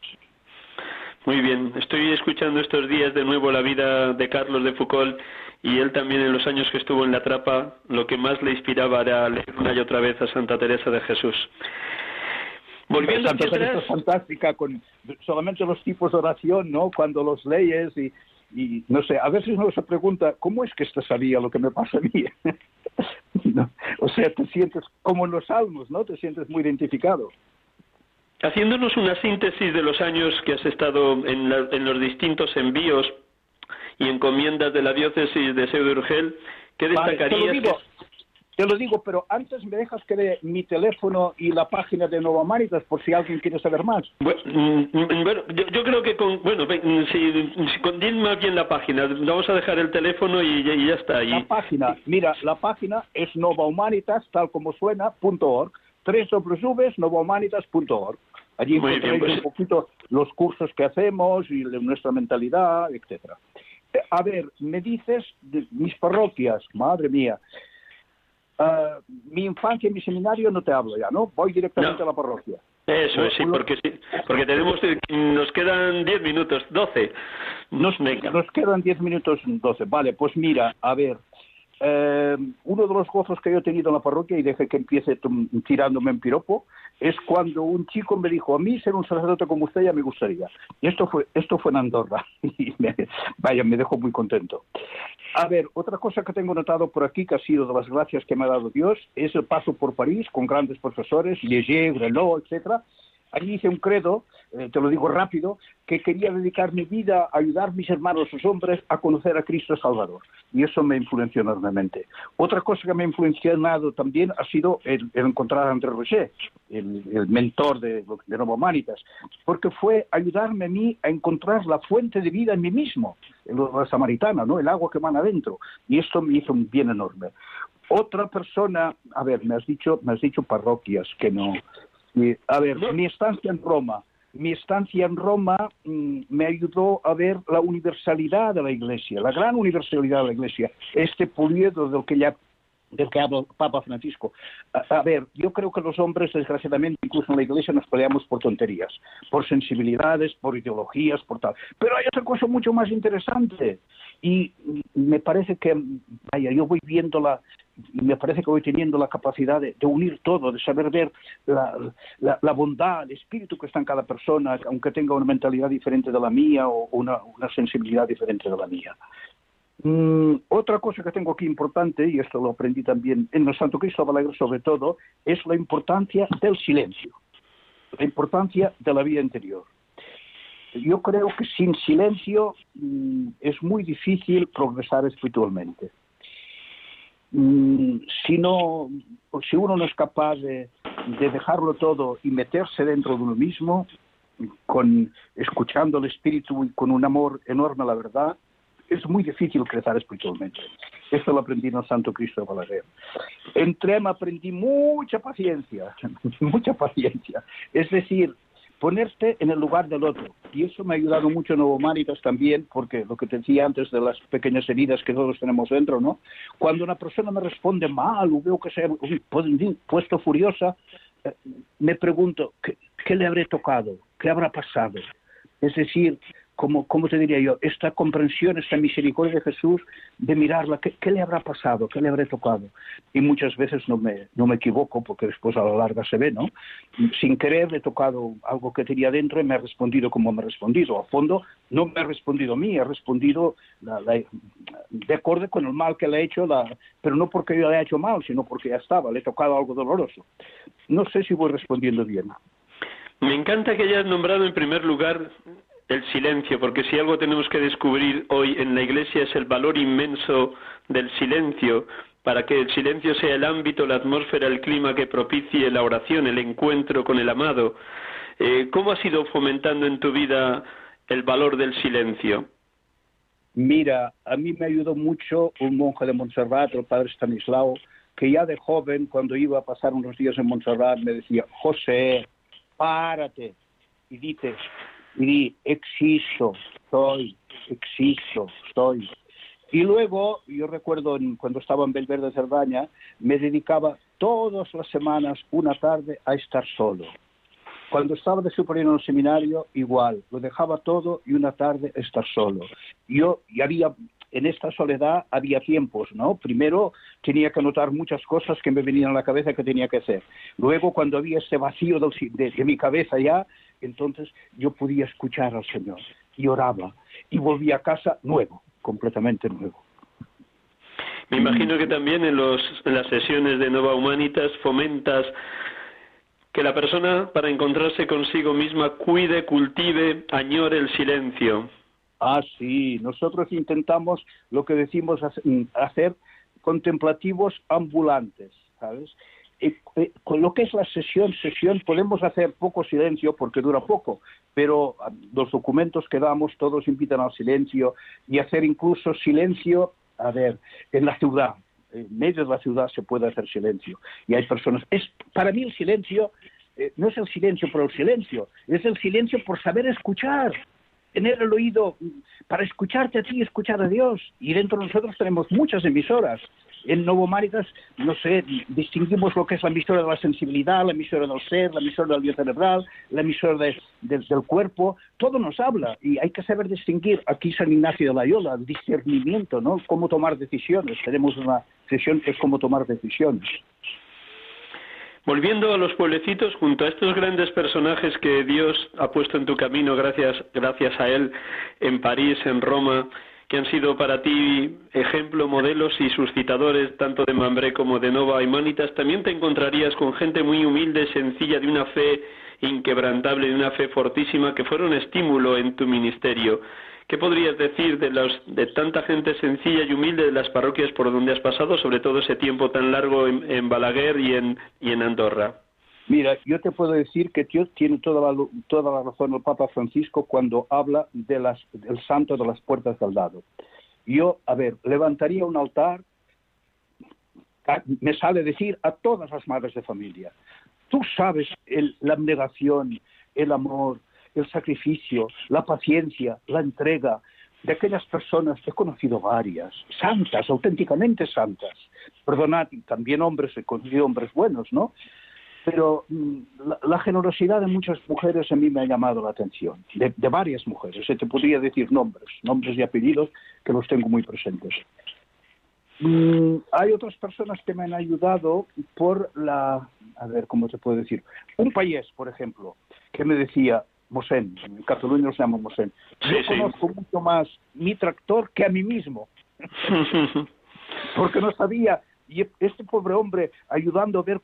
Muy bien, estoy escuchando estos días de nuevo la vida de Carlos de Foucault y él también en los años que estuvo en la trapa lo que más le inspiraba era leer una y otra vez a Santa Teresa de Jesús. Volviendo Santa Teresa es fantástica con solamente los tipos de oración, ¿no? Cuando los leyes y, y no sé, a veces uno se pregunta, ¿cómo es que esto sabía lo que me pasa a mí? [LAUGHS] No, O sea, te sientes como en los salmos, ¿no? Te sientes muy identificado. Haciéndonos una síntesis de los años que has estado en, la- en los distintos envíos y encomiendas de la diócesis de Seu de Urgel, ¿qué Vale, te lo destacarías? digo, te lo digo, pero antes me dejas que dé mi teléfono y la página de Nova Humanitas por si alguien quiere saber más. Bu- mm, mm, Bueno, yo, yo creo que con, bueno, mm, si, si con más bien la página, vamos a dejar el teléfono y, ya- y ya está. La Y, página, mira, la página es novahumanitas, tal como suena, punto org, www.novahumanitas.org. Allí Muy bien, pues- un poquito los cursos que hacemos y nuestra mentalidad, etcétera. Eh, A ver, me dices de mis parroquias, madre mía. Ah, mi infancia y mi seminario no te hablo ya, ¿no? Voy directamente No. a la parroquia. eso es, sí, porque, sí, porque tenemos, eh, nos quedan 10 minutos, 12. Nos, Venga. nos quedan 10 minutos 12. Vale, pues mira, a ver. Eh, uno de los gozos que yo he tenido en la parroquia, y deje que empiece tirándome en piropo, es cuando un chico me dijo, a mí ser un sacerdote como usted ya me gustaría. Y esto fue, esto fue en Andorra. [LAUGHS] Y me- vaya, me dejó muy contento. A ver, otra cosa que tengo notado por aquí, que ha sido de las gracias que me ha dado Dios, es el paso por París con grandes profesores, Léger, Grelot, etcétera. Allí hice un credo, eh, te lo digo rápido, que quería dedicar mi vida a ayudar a mis hermanos, los hombres, a conocer a Cristo Salvador. Y eso me influenció enormemente. Otra cosa que me ha influenciado también ha sido el, encontrar a André Roger, el, mentor de, de Humanitas, porque fue ayudarme a mí a encontrar la fuente de vida en mí mismo, en la samaritana, ¿no? el agua que emana adentro. Y esto me hizo un bien enorme. Otra persona, a ver, me has dicho, me has dicho parroquias que no. A ver, mi estancia en Roma, mi estancia en Roma mm, me ayudó a ver la universalidad de la Iglesia, la gran universalidad de la Iglesia, este periodo del que ya del que habla el Papa Francisco. A, a ver, yo creo que los hombres, desgraciadamente, incluso en la Iglesia, nos peleamos por tonterías, por sensibilidades, por ideologías, por tal. Pero hay otra cosa mucho más interesante. Y me parece que, vaya, yo voy viendo la, me parece que voy teniendo la capacidad de, unir todo, de saber ver la, bondad, el espíritu que está en cada persona, aunque tenga una mentalidad diferente de la mía o una, una sensibilidad diferente de la mía. Mm, otra cosa que tengo aquí importante, y esto lo aprendí también en el Santo Cristo Alegre sobre todo, es la importancia del silencio, la importancia de la vida interior. Yo creo que sin silencio mm, es muy difícil progresar espiritualmente. Mm, si no, si uno no es capaz de, de dejarlo todo y meterse dentro de uno mismo, con escuchando el espíritu y con un amor enorme a la verdad, es muy difícil crecer espiritualmente. Esto lo aprendí en el Santo Cristo de Balaguer. En Trema aprendí mucha paciencia, [LAUGHS] mucha paciencia. Es decir, ponerte en el lugar del otro. Y eso me ha ayudado mucho en Nuevo Humanitas también, porque lo que te decía antes de las pequeñas heridas que todos tenemos dentro, ¿no? Cuando una persona me responde mal o veo que se ha uy, pu- puesto furiosa, eh, me pregunto, ¿qué, qué le habré tocado? ¿Qué habrá pasado? Es decir, como, ¿cómo te diría yo? Esta comprensión, esta misericordia de Jesús, de mirarla, ¿qué, qué le habrá pasado? ¿Qué le habré tocado? Y muchas veces no me, no me equivoco, porque después a la larga se ve, ¿no? Sin querer le he tocado algo que tenía dentro y me ha respondido como me ha respondido. A fondo, no me ha respondido a mí, ha respondido la- la- de acuerdo con el mal que le he hecho, la- pero no porque yo le haya hecho mal, sino porque ya estaba, le he tocado algo doloroso. No sé si voy respondiendo bien. Me encanta que hayas nombrado en primer lugar el silencio, porque si algo tenemos que descubrir hoy en la Iglesia es el valor inmenso del silencio, para que el silencio sea el ámbito, la atmósfera, el clima que propicie la oración, el encuentro con el amado. Eh, ¿Cómo has ido fomentando en tu vida el valor del silencio? Mira, a mí me ayudó mucho un monje de Montserrat, el padre Stanislao, que ya de joven, cuando iba a pasar unos días en Montserrat, me decía, José, párate y dices, y di, existo, soy, existo, soy. Y luego, yo recuerdo cuando estaba en Belverde Cerdaña, me dedicaba todas las semanas, una tarde, a estar solo. Cuando estaba de superior en el seminario, igual, lo dejaba todo y una tarde estar solo. Yo y había en esta soledad había tiempos, ¿no? Primero tenía que anotar muchas cosas que me venían a la cabeza que tenía que hacer. Luego, cuando había este vacío de, de mi cabeza ya, entonces yo podía escuchar al Señor y oraba y volvía a casa nuevo, completamente nuevo. Me imagino que también en, los, en las sesiones de Nova Humanitas fomentas que la persona, para encontrarse consigo misma, cuide, cultive, añore el silencio. Ah, sí, nosotros intentamos lo que decimos mm, hacer contemplativos ambulantes, ¿sabes? Con lo que es la sesión, sesión, podemos hacer poco silencio porque dura poco, pero ah, los documentos que damos todos invitan al silencio y hacer incluso silencio, a ver, en la ciudad, en medio de la ciudad se puede hacer silencio y hay personas, es para mí el silencio eh, no es el silencio por el silencio, es el silencio por saber escuchar, tener el oído para escucharte a ti y escuchar a Dios. Y dentro de nosotros tenemos muchas emisoras. En Novo Maritas, no sé, distinguimos lo que es la emisora de la sensibilidad, la emisora del ser, la emisora del biocerebral, la emisora del cuerpo. Todo nos habla y hay que saber distinguir. Aquí San Ignacio de Loyola, el discernimiento, ¿no? Cómo tomar decisiones. Tenemos una sesión que es cómo tomar decisiones. Volviendo a los pueblecitos, junto a estos grandes personajes que Dios ha puesto en tu camino gracias, gracias a Él en París, en Roma, que han sido para ti ejemplo, modelos y suscitadores tanto de Mambré como de Nova Humanitas, también te encontrarías con gente muy humilde, sencilla, de una fe inquebrantable, de una fe fortísima, que fueron estímulo en tu ministerio. ¿Qué podrías decir de, los, de tanta gente sencilla y humilde de las parroquias por donde has pasado, sobre todo ese tiempo tan largo en, Balaguer y y en Andorra? Mira, yo te puedo decir que Dios tiene toda la, toda la razón el Papa Francisco cuando habla de las, del santo de las puertas del lado. Yo, a ver, levantaría un altar, me sale decir a todas las madres de familia, tú sabes la abnegación, el amor, el sacrificio, la paciencia, la entrega de aquellas personas, he conocido varias, santas, auténticamente santas, perdonad, también hombres, he conocido hombres buenos, ¿no? Pero mm, la, generosidad de muchas mujeres a mí me ha llamado la atención, de, varias mujeres, se te podría decir nombres, nombres y apellidos que los tengo muy presentes. Mm, hay otras personas que me han ayudado por la, a ver, ¿cómo se puede decir? Un país, por ejemplo, que me decía, Mosén, en Cataluña nos llama Mosén. Yo conozco mucho más mi tractor que a mí mismo, [LAUGHS] porque no sabía, y este pobre hombre ayudando a ver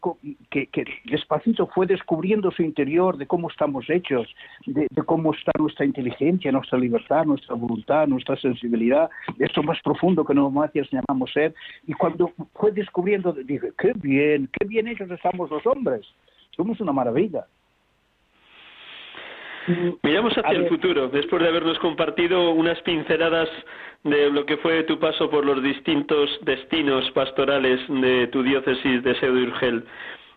que, despacito fue descubriendo su interior de cómo estamos hechos, de, cómo está nuestra inteligencia, nuestra libertad, nuestra voluntad, nuestra sensibilidad, esto más profundo que nosotros llamamos ser, y cuando fue descubriendo, dije, qué bien, qué bien hechos estamos los hombres, somos una maravilla. Miramos hacia el futuro, después de habernos compartido unas pinceladas de lo que fue tu paso por los distintos destinos pastorales de tu diócesis de Seu Urgel.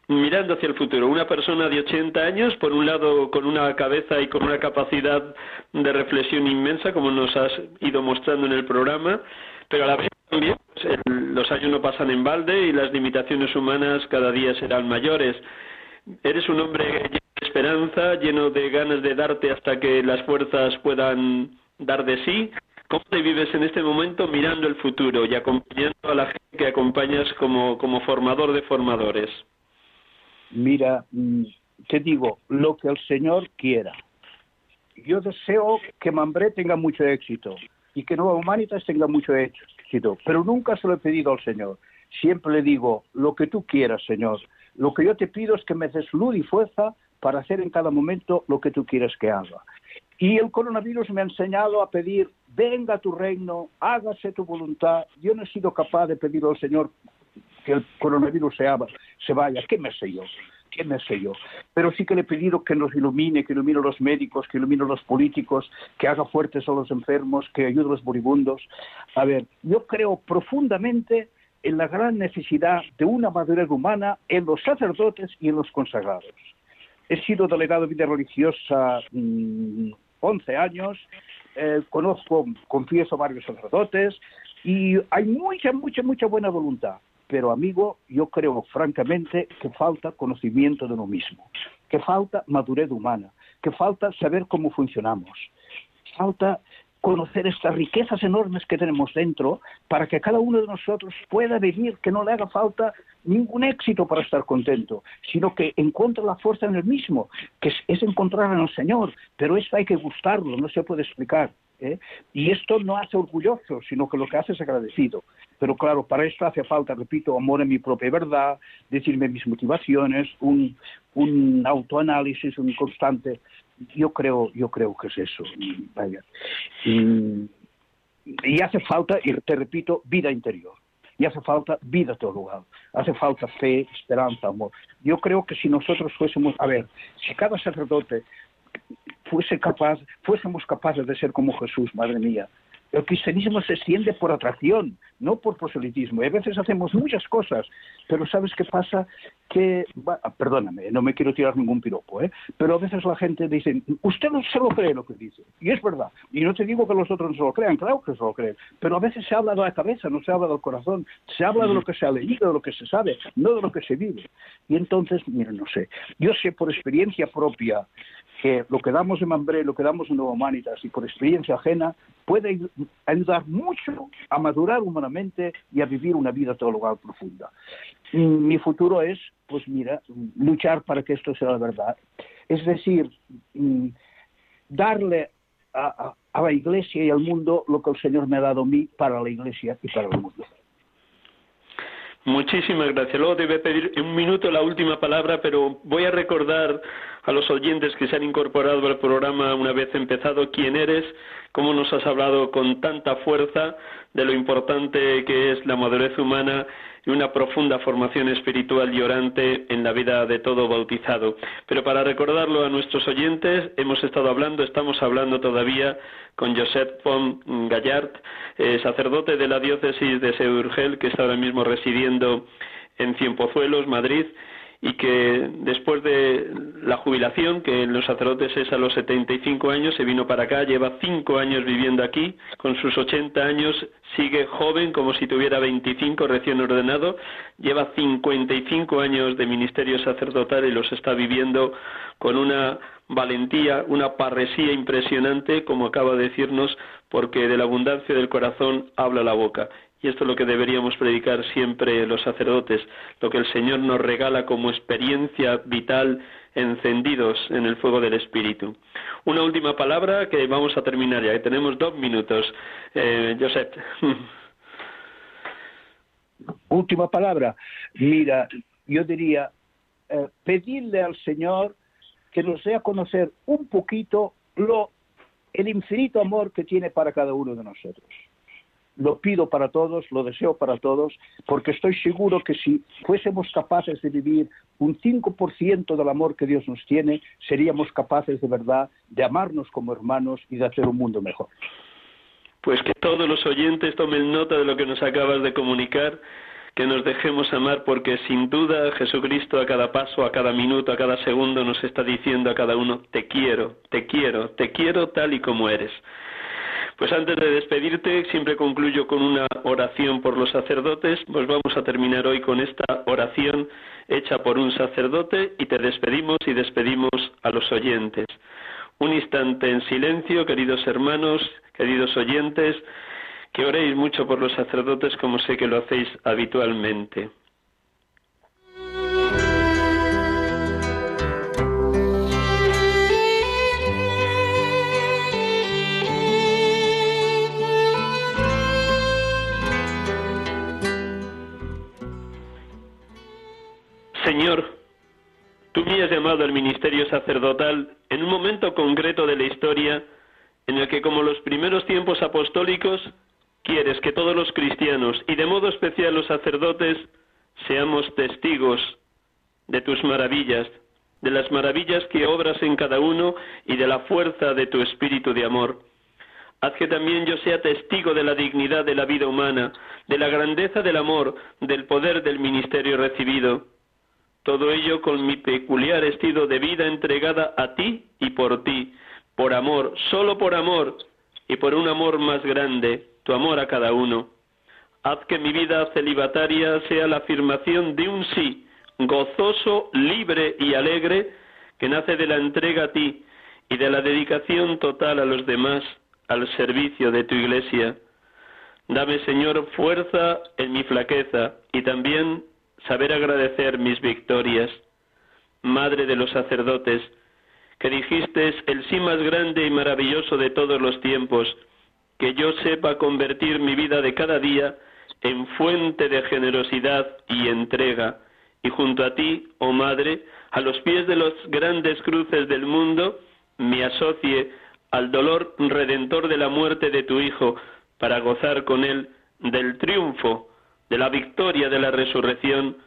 Mirando hacia el futuro, una persona de 80 años, por un lado con una cabeza y con una capacidad de reflexión inmensa, como nos has ido mostrando en el programa, pero a la vez también pues, los años no pasan en balde y las limitaciones humanas cada día serán mayores. Eres un hombre lleno de esperanza, lleno de ganas de darte hasta que las fuerzas puedan dar de sí. ¿Cómo te vives en este momento mirando el futuro y acompañando a la gente que acompañas como, formador de formadores? Mira, mm, te digo, lo que el Señor quiera. Yo deseo que Mambré tenga mucho éxito y que Nueva Humanitas tenga mucho éxito, pero nunca se lo he pedido al Señor. Siempre le digo, lo que tú quieras, Señor. Lo que yo te pido es que me des luz y fuerza para hacer en cada momento lo que tú quieres que haga. Y el coronavirus me ha enseñado a pedir, venga tu reino, hágase tu voluntad. Yo no he sido capaz de pedir al Señor que el coronavirus se, se vaya. ¿Qué me sé yo? ¿Qué me sé yo? Pero sí que le he pedido que nos ilumine, que ilumine a los médicos, que ilumine a los políticos, que haga fuertes a los enfermos, que ayude a los moribundos. A ver, yo creo profundamente en la gran necesidad de una madurez humana en los sacerdotes y en los consagrados. He sido delegado de vida religiosa 11 mm, años, eh, conozco, confieso varios sacerdotes y hay mucha, mucha, mucha buena voluntad. Pero, amigo, yo creo francamente que falta conocimiento de uno mismo, que falta madurez humana, que falta saber cómo funcionamos, falta conocer estas riquezas enormes que tenemos dentro para que cada uno de nosotros pueda vivir, que no le haga falta ningún éxito para estar contento, sino que encuentre la fuerza en el mismo, que es, encontrar en el Señor, pero esto hay que gustarlo, no se puede explicar. ¿eh? Y esto no hace orgulloso, sino que lo que hace es agradecido. Pero claro, para esto hace falta, repito, amor en mi propia verdad, decirme mis motivaciones, un, un autoanálisis, un constante. Yo creo, yo creo que es eso. Vaya. Y, hace falta, y te repito, vida interior. Y hace falta vida teologal. Hace falta fe, esperanza, amor. Yo creo que si nosotros fuésemos, a ver, si cada sacerdote fuese capaz, fuésemos capaces de ser como Jesús, madre mía, el cristianismo se extiende por atracción, no por proselitismo. Y a veces hacemos muchas cosas, pero ¿sabes qué pasa? Que, perdóname, no me quiero tirar ningún piropo, ¿eh? pero a veces la gente dice, usted no se lo cree lo que dice. Y es verdad. Y no te digo que los otros no se lo crean, claro que se lo creen. Pero a veces se habla de la cabeza, no se habla del corazón. Se habla de lo que se ha leído, de lo que se sabe, no de lo que se vive. Y entonces, mira, no sé. Yo sé por experiencia propia que lo que damos en Mambré, lo que damos en Nueva Humanitas y por experiencia ajena puede ayudar mucho a madurar humanamente y a vivir una vida teologal profunda. Mi futuro es, pues mira, luchar para que esto sea la verdad. Es decir, mm, darle a la Iglesia y al mundo lo que el Señor me ha dado a mí para la Iglesia y para el mundo. Muchísimas gracias. Luego te voy a pedir un minuto la última palabra, pero voy a recordar a los oyentes que se han incorporado al programa una vez empezado quién eres, cómo nos has hablado con tanta fuerza de lo importante que es la madurez humana y una profunda formación espiritual y orante en la vida de todo bautizado. Pero para recordarlo a nuestros oyentes, hemos estado hablando, estamos hablando todavía con Josep von Gallard, eh, sacerdote de la diócesis de Seurgel, que está ahora mismo residiendo en Cienpozuelos, Madrid, y que después de la jubilación, que en los sacerdotes es a los 75 años, se vino para acá, lleva cinco años viviendo aquí, con sus 80 años sigue joven como si tuviera 25 recién ordenado, lleva 55 años de ministerio sacerdotal y los está viviendo con una valentía, una parresía impresionante, como acaba de decirnos, porque de la abundancia del corazón habla la boca. Y esto es lo que deberíamos predicar siempre los sacerdotes, lo que el Señor nos regala como experiencia vital encendidos en el fuego del Espíritu. Una última palabra que vamos a terminar ya, que tenemos dos minutos. Eh. [LAUGHS] Última palabra. Mira, yo diría, eh, pedirle al Señor que nos dé conocer un poquito lo, el infinito amor que tiene para cada uno de nosotros lo pido para todos, lo deseo para todos, porque estoy seguro que si fuésemos capaces de vivir un 5% del amor que Dios nos tiene, seríamos capaces de verdad de amarnos como hermanos y de hacer un mundo mejor. Pues que todos los oyentes tomen nota de lo que nos acabas de comunicar, que nos dejemos amar, porque sin duda Jesucristo a cada paso, a cada minuto, a cada segundo nos está diciendo a cada uno, te quiero, te quiero, te quiero tal y como eres. Pues antes de despedirte, siempre concluyo con una oración por los sacerdotes. Pues vamos a terminar hoy con esta oración hecha por un sacerdote y te despedimos y despedimos a los oyentes. Un instante en silencio, queridos hermanos, queridos oyentes, que oréis mucho por los sacerdotes como sé que lo hacéis habitualmente. Señor, tú me has llamado al ministerio sacerdotal en un momento concreto de la historia en el que, como los primeros tiempos apostólicos, quieres que todos los cristianos, y de modo especial los sacerdotes, seamos testigos de tus maravillas, de las maravillas que obras en cada uno y de la fuerza de tu espíritu de amor. Haz que también yo sea testigo de la dignidad de la vida humana, de la grandeza del amor, del poder del ministerio recibido todo ello con mi peculiar estilo de vida entregada a ti y por ti, por amor, solo por amor y por un amor más grande, tu amor a cada uno. Haz que mi vida celibataria sea la afirmación de un sí, gozoso, libre y alegre, que nace de la entrega a ti y de la dedicación total a los demás, al servicio de tu iglesia. Dame, Señor, fuerza en mi flaqueza y también saber agradecer mis victorias. Madre de los sacerdotes, que dijiste el sí más grande y maravilloso de todos los tiempos, que yo sepa convertir mi vida de cada día en fuente de generosidad y entrega, y junto a ti, oh Madre, a los pies de los grandes cruces del mundo, me asocie al dolor redentor de la muerte de tu Hijo, para gozar con él del triunfo, de la victoria de la resurrección,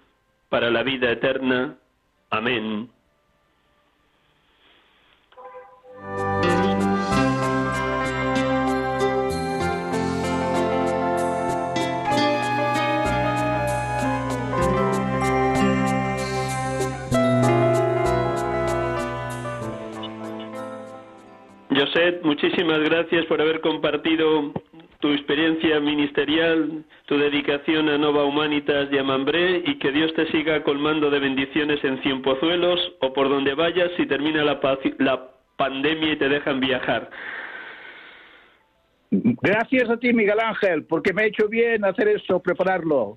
para la vida eterna. Amén. José, muchísimas gracias por haber compartido tu experiencia ministerial, tu dedicación a Nova Humanitas y a Mambré y que Dios te siga colmando de bendiciones en Cienpozuelos o por donde vayas si termina la, la pandemia y te dejan viajar. Gracias a ti, Miguel Ángel, porque me ha hecho bien hacer eso, prepararlo.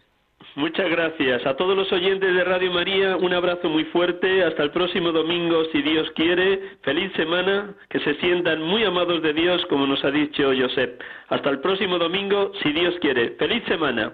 Muchas gracias. A todos los oyentes de Radio María, un abrazo muy fuerte. Hasta el próximo domingo, si Dios quiere. Feliz semana. Que se sientan muy amados de Dios, como nos ha dicho Josep. Hasta el próximo domingo, si Dios quiere. Feliz semana.